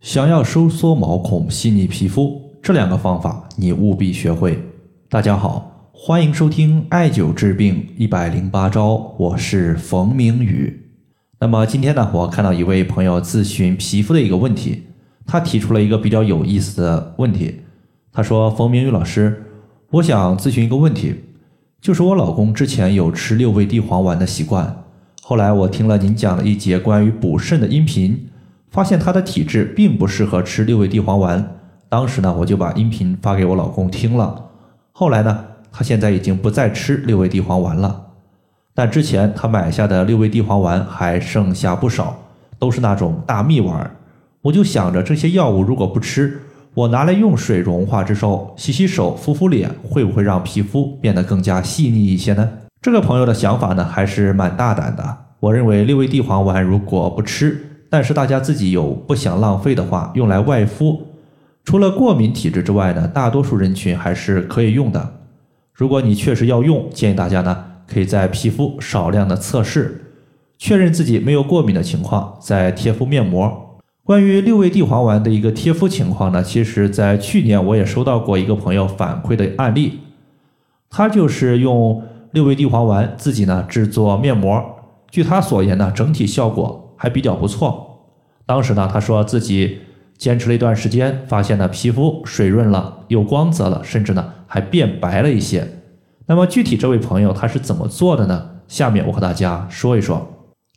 想要收缩毛孔、细腻皮肤，这两个方法你务必学会。大家好，欢迎收听艾灸治病一百零八招，我是冯明宇。那么今天呢，我看到一位朋友咨询皮肤的一个问题，他提出了一个比较有意思的问题。他说：“冯明宇老师，我想咨询一个问题，就是我老公之前有吃六味地黄丸的习惯，后来我听了您讲了一节关于补肾的音频。”发现他的体质并不适合吃六味地黄丸，当时呢我就把音频发给我老公听了。后来呢，他现在已经不再吃六味地黄丸了，但之前他买下的六味地黄丸还剩下不少，都是那种大蜜丸。我就想着这些药物如果不吃，我拿来用水融化之后洗洗手、敷敷脸，会不会让皮肤变得更加细腻一些呢？这个朋友的想法呢还是蛮大胆的。我认为六味地黄丸如果不吃，但是大家自己有不想浪费的话，用来外敷，除了过敏体质之外呢，大多数人群还是可以用的。如果你确实要用，建议大家呢，可以在皮肤少量的测试，确认自己没有过敏的情况，再贴敷面膜。关于六味地黄丸的一个贴敷情况呢，其实在去年我也收到过一个朋友反馈的案例，他就是用六味地黄丸自己呢制作面膜，据他所言呢，整体效果。还比较不错。当时呢，他说自己坚持了一段时间，发现呢皮肤水润了，有光泽了，甚至呢还变白了一些。那么具体这位朋友他是怎么做的呢？下面我和大家说一说。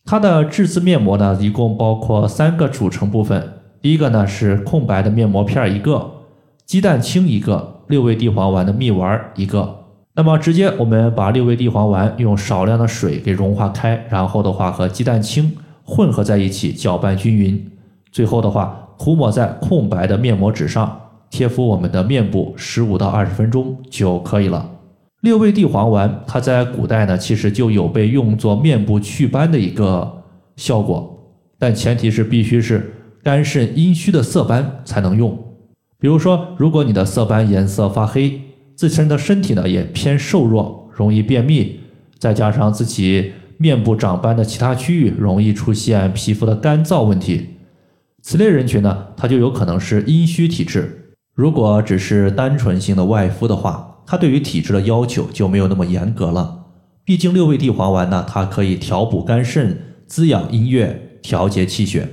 他的治滋面膜呢，一共包括三个组成部分。第一个呢是空白的面膜片一个，鸡蛋清一个，六味地黄丸的蜜丸一个。那么直接我们把六味地黄丸用少量的水给融化开，然后的话和鸡蛋清。混合在一起，搅拌均匀。最后的话，涂抹在空白的面膜纸上，贴敷我们的面部十五到二十分钟就可以了。六味地黄丸，它在古代呢，其实就有被用作面部祛斑的一个效果，但前提是必须是肝肾阴虚的色斑才能用。比如说，如果你的色斑颜色发黑，自身的身体呢也偏瘦弱，容易便秘，再加上自己。面部长斑的其他区域容易出现皮肤的干燥问题，此类人群呢，它就有可能是阴虚体质。如果只是单纯性的外敷的话，它对于体质的要求就没有那么严格了。毕竟六味地黄丸呢，它可以调补肝肾、滋养阴液、调节气血。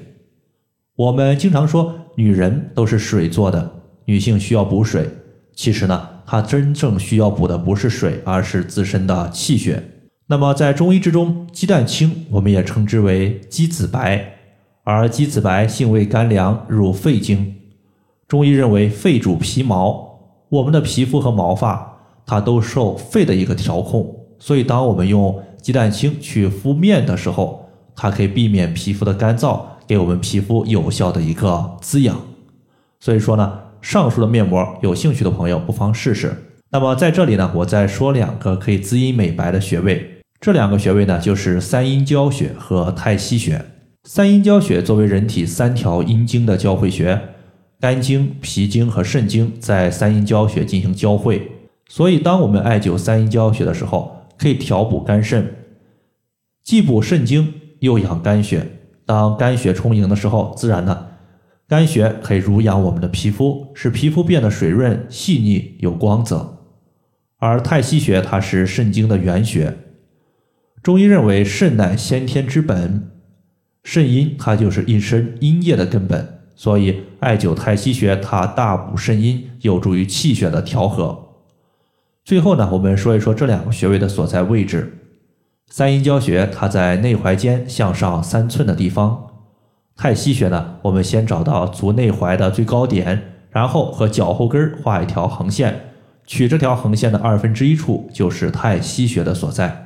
我们经常说女人都是水做的，女性需要补水，其实呢，她真正需要补的不是水，而是自身的气血。那么在中医之中，鸡蛋清我们也称之为鸡子白，而鸡子白性味甘凉，入肺经。中医认为肺主皮毛，我们的皮肤和毛发它都受肺的一个调控，所以当我们用鸡蛋清去敷面的时候，它可以避免皮肤的干燥，给我们皮肤有效的一个滋养。所以说呢，上述的面膜，有兴趣的朋友不妨试试。那么在这里呢，我再说两个可以滋阴美白的穴位。这两个穴位呢，就是三阴交穴和太溪穴。三阴交穴作为人体三条阴经的交汇穴，肝经、脾经和肾经在三阴交穴进行交汇，所以当我们艾灸三阴交穴的时候，可以调补肝肾，既补肾经又养肝血。当肝血充盈的时候，自然呢，肝血可以濡养我们的皮肤，使皮肤变得水润、细腻、有光泽。而太溪穴它是肾经的原穴。中医认为肾乃先天之本，肾阴它就是一身阴液的根本，所以艾灸太溪穴它大补肾阴，有助于气血的调和。最后呢，我们说一说这两个穴位的所在位置。三阴交穴它在内踝尖向上三寸的地方，太溪穴呢，我们先找到足内踝的最高点，然后和脚后跟画一条横线，取这条横线的二分之一处就是太溪穴的所在。